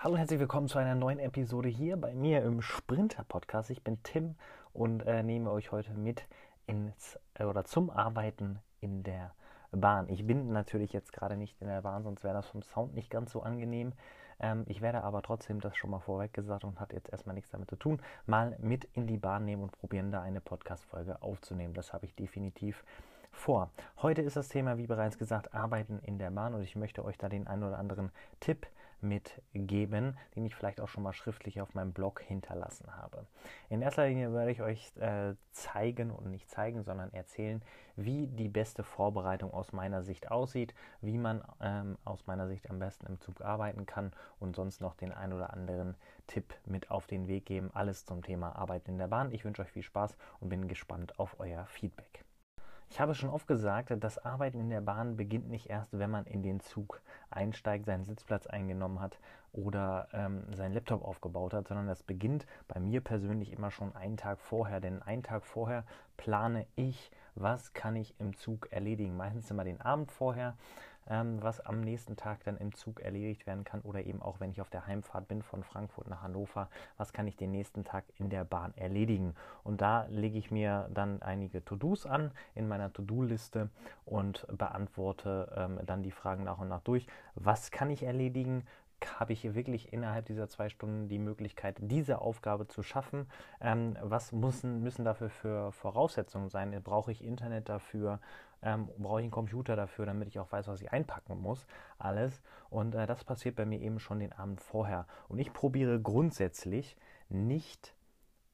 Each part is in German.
Hallo und herzlich willkommen zu einer neuen Episode hier bei mir im Sprinter Podcast. Ich bin Tim und äh, nehme euch heute mit ins äh, oder zum Arbeiten in der Bahn. Ich bin natürlich jetzt gerade nicht in der Bahn, sonst wäre das vom Sound nicht ganz so angenehm. Ähm, ich werde aber trotzdem, das schon mal vorweg gesagt und hat jetzt erstmal nichts damit zu tun, mal mit in die Bahn nehmen und probieren, da eine Podcast-Folge aufzunehmen. Das habe ich definitiv vor. Heute ist das Thema, wie bereits gesagt, Arbeiten in der Bahn und ich möchte euch da den einen oder anderen Tipp mitgeben, den ich vielleicht auch schon mal schriftlich auf meinem Blog hinterlassen habe. In erster Linie werde ich euch äh, zeigen und nicht zeigen, sondern erzählen, wie die beste Vorbereitung aus meiner Sicht aussieht, wie man ähm, aus meiner Sicht am besten im Zug arbeiten kann und sonst noch den ein oder anderen Tipp mit auf den Weg geben. Alles zum Thema Arbeiten in der Bahn. Ich wünsche euch viel Spaß und bin gespannt auf euer Feedback. Ich habe schon oft gesagt, das Arbeiten in der Bahn beginnt nicht erst, wenn man in den Zug einsteigt, seinen Sitzplatz eingenommen hat oder ähm, seinen Laptop aufgebaut hat, sondern das beginnt bei mir persönlich immer schon einen Tag vorher. Denn einen Tag vorher plane ich, was kann ich im Zug erledigen. Meistens immer den Abend vorher ähm, was am nächsten Tag dann im Zug erledigt werden kann oder eben auch, wenn ich auf der Heimfahrt bin von Frankfurt nach Hannover, was kann ich den nächsten Tag in der Bahn erledigen. Und da lege ich mir dann einige To-Dos an in meiner To-Do-Liste und beantworte ähm, dann die Fragen nach und nach durch. Was kann ich erledigen? Habe ich wirklich innerhalb dieser zwei Stunden die Möglichkeit, diese Aufgabe zu schaffen? Ähm, was müssen, müssen dafür für Voraussetzungen sein? Brauche ich Internet dafür? Ähm, brauche ich einen Computer dafür, damit ich auch weiß, was ich einpacken muss? Alles. Und äh, das passiert bei mir eben schon den Abend vorher. Und ich probiere grundsätzlich nicht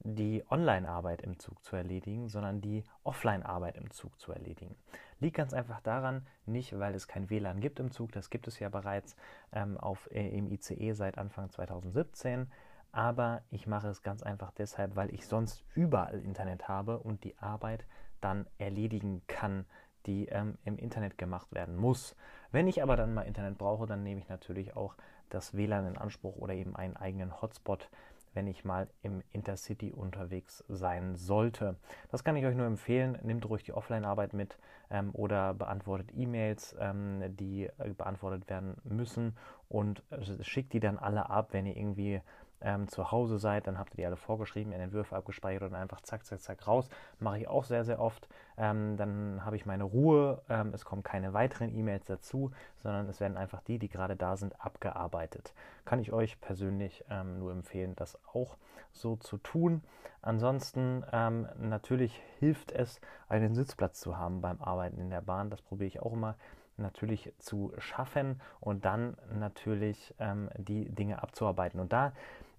die Online-Arbeit im Zug zu erledigen, sondern die Offline-Arbeit im Zug zu erledigen. Liegt ganz einfach daran, nicht weil es kein WLAN gibt im Zug, das gibt es ja bereits ähm, auf, äh, im ICE seit Anfang 2017, aber ich mache es ganz einfach deshalb, weil ich sonst überall Internet habe und die Arbeit dann erledigen kann, die ähm, im Internet gemacht werden muss. Wenn ich aber dann mal Internet brauche, dann nehme ich natürlich auch das WLAN in Anspruch oder eben einen eigenen Hotspot wenn ich mal im Intercity unterwegs sein sollte. Das kann ich euch nur empfehlen. Nehmt ruhig die Offline-Arbeit mit ähm, oder beantwortet E-Mails, ähm, die äh, beantwortet werden müssen und äh, schickt die dann alle ab, wenn ihr irgendwie ähm, zu Hause seid, dann habt ihr die alle vorgeschrieben, in Entwürfe abgespeichert und einfach zack, zack, zack raus. Mache ich auch sehr, sehr oft. Ähm, dann habe ich meine Ruhe. Ähm, es kommen keine weiteren E-Mails dazu, sondern es werden einfach die, die gerade da sind, abgearbeitet. Kann ich euch persönlich ähm, nur empfehlen, das auch so zu tun. Ansonsten ähm, natürlich hilft es, einen Sitzplatz zu haben beim Arbeiten in der Bahn. Das probiere ich auch immer natürlich zu schaffen und dann natürlich ähm, die Dinge abzuarbeiten. Und da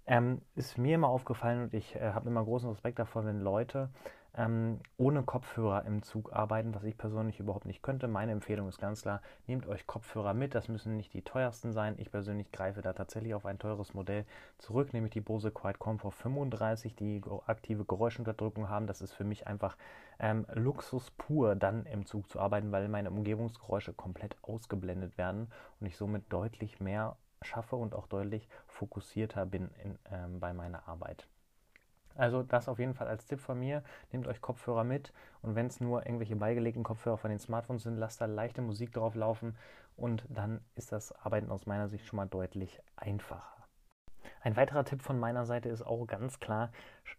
ähm, ist mir immer aufgefallen und ich äh, habe immer großen Respekt davor, wenn Leute ähm, ohne Kopfhörer im Zug arbeiten, was ich persönlich überhaupt nicht könnte. Meine Empfehlung ist ganz klar, nehmt euch Kopfhörer mit. Das müssen nicht die teuersten sein. Ich persönlich greife da tatsächlich auf ein teures Modell zurück, nämlich die Bose Quiet Comfort 35, die aktive Geräuschunterdrückung haben. Das ist für mich einfach ähm, Luxus pur, dann im Zug zu arbeiten, weil meine Umgebungsgeräusche komplett ausgeblendet werden und ich somit deutlich mehr schaffe und auch deutlich fokussierter bin in, ähm, bei meiner Arbeit. Also das auf jeden Fall als Tipp von mir. Nehmt euch Kopfhörer mit und wenn es nur irgendwelche beigelegten Kopfhörer von den Smartphones sind, lasst da leichte Musik drauf laufen und dann ist das Arbeiten aus meiner Sicht schon mal deutlich einfacher. Ein weiterer Tipp von meiner Seite ist auch ganz klar,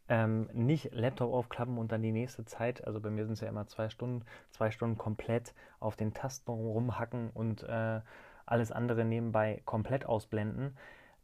ähm, nicht Laptop aufklappen und dann die nächste Zeit, also bei mir sind es ja immer zwei Stunden, zwei Stunden komplett auf den Tasten rumhacken und äh, alles andere nebenbei komplett ausblenden.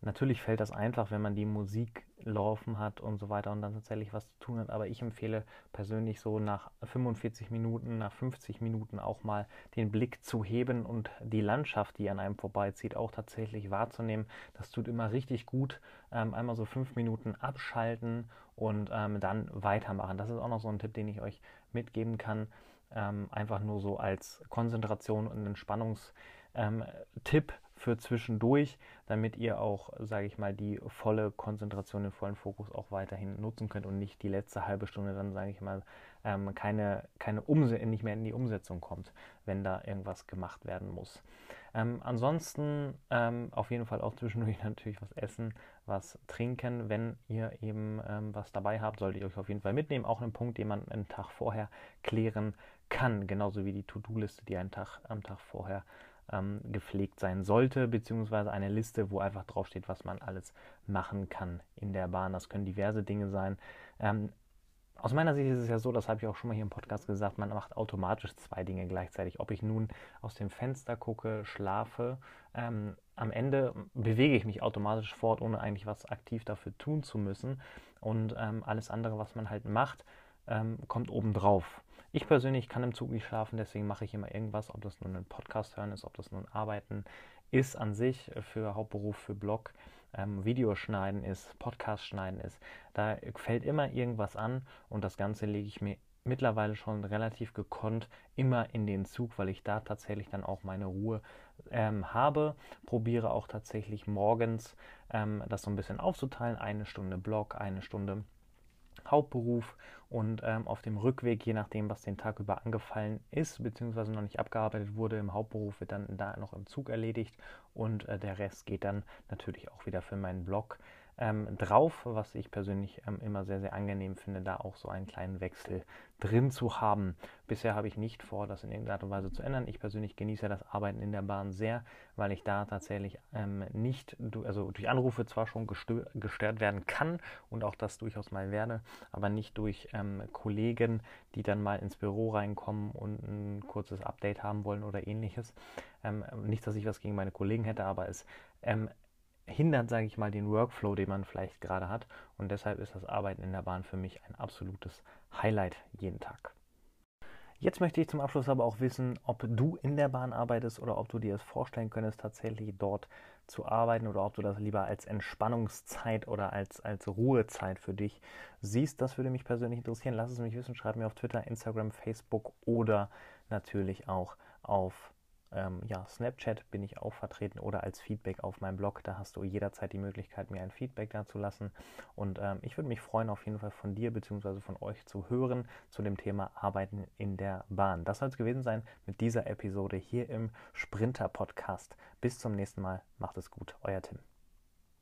Natürlich fällt das einfach, wenn man die Musik laufen hat und so weiter und dann tatsächlich was zu tun hat. Aber ich empfehle persönlich so nach 45 Minuten, nach 50 Minuten auch mal den Blick zu heben und die Landschaft, die an einem vorbeizieht, auch tatsächlich wahrzunehmen. Das tut immer richtig gut. Ähm, einmal so fünf Minuten abschalten und ähm, dann weitermachen. Das ist auch noch so ein Tipp, den ich euch mitgeben kann. Ähm, einfach nur so als Konzentration und Entspannungstipp ähm, für zwischendurch, damit ihr auch, sage ich mal, die volle Konzentration, den vollen Fokus auch weiterhin nutzen könnt und nicht die letzte halbe Stunde dann, sage ich mal, ähm, keine, keine Umse nicht mehr in die Umsetzung kommt, wenn da irgendwas gemacht werden muss. Ähm, ansonsten ähm, auf jeden Fall auch zwischendurch natürlich was essen, was trinken. Wenn ihr eben ähm, was dabei habt, solltet ihr euch auf jeden Fall mitnehmen. Auch ein Punkt, den man einen Tag vorher klären kann, genauso wie die To-Do-Liste, die einen Tag am Tag vorher ähm, gepflegt sein sollte, beziehungsweise eine Liste, wo einfach draufsteht, was man alles machen kann in der Bahn. Das können diverse Dinge sein. Ähm, aus meiner Sicht ist es ja so, das habe ich auch schon mal hier im Podcast gesagt, man macht automatisch zwei Dinge gleichzeitig. Ob ich nun aus dem Fenster gucke, schlafe, ähm, am Ende bewege ich mich automatisch fort, ohne eigentlich was aktiv dafür tun zu müssen. Und ähm, alles andere, was man halt macht, ähm, kommt obendrauf. Ich persönlich kann im Zug nicht schlafen, deswegen mache ich immer irgendwas, ob das nun ein Podcast hören ist, ob das nun Arbeiten ist an sich für Hauptberuf, für Blog ähm, Videoschneiden ist, Podcast schneiden ist. Da fällt immer irgendwas an und das Ganze lege ich mir mittlerweile schon relativ gekonnt immer in den Zug, weil ich da tatsächlich dann auch meine Ruhe ähm, habe. Probiere auch tatsächlich morgens ähm, das so ein bisschen aufzuteilen. Eine Stunde Blog, eine Stunde Hauptberuf und ähm, auf dem Rückweg, je nachdem, was den Tag über angefallen ist, beziehungsweise noch nicht abgearbeitet wurde im Hauptberuf, wird dann da noch im Zug erledigt und äh, der Rest geht dann natürlich auch wieder für meinen Blog ähm, drauf, was ich persönlich ähm, immer sehr, sehr angenehm finde, da auch so einen kleinen Wechsel drin zu haben. Bisher habe ich nicht vor, das in irgendeiner Art und Weise zu ändern. Ich persönlich genieße das Arbeiten in der Bahn sehr, weil ich da tatsächlich ähm, nicht, also durch Anrufe zwar schon gestört werden kann und auch das durchaus mal werde, aber nicht durch ähm, Kollegen, die dann mal ins Büro reinkommen und ein kurzes Update haben wollen oder ähnliches. Ähm, nicht, dass ich was gegen meine Kollegen hätte, aber es ähm, hindert, sage ich mal, den Workflow, den man vielleicht gerade hat. Und deshalb ist das Arbeiten in der Bahn für mich ein absolutes Highlight jeden Tag. Jetzt möchte ich zum Abschluss aber auch wissen, ob du in der Bahn arbeitest oder ob du dir es vorstellen könntest, tatsächlich dort zu arbeiten oder ob du das lieber als Entspannungszeit oder als, als Ruhezeit für dich siehst. Das würde mich persönlich interessieren. Lass es mich wissen. Schreib mir auf Twitter, Instagram, Facebook oder natürlich auch auf ähm, ja, Snapchat bin ich auch vertreten oder als Feedback auf meinem Blog. Da hast du jederzeit die Möglichkeit, mir ein Feedback dazu lassen. Und ähm, ich würde mich freuen, auf jeden Fall von dir bzw. von euch zu hören zu dem Thema Arbeiten in der Bahn. Das soll es gewesen sein mit dieser Episode hier im Sprinter Podcast. Bis zum nächsten Mal. Macht es gut. Euer Tim.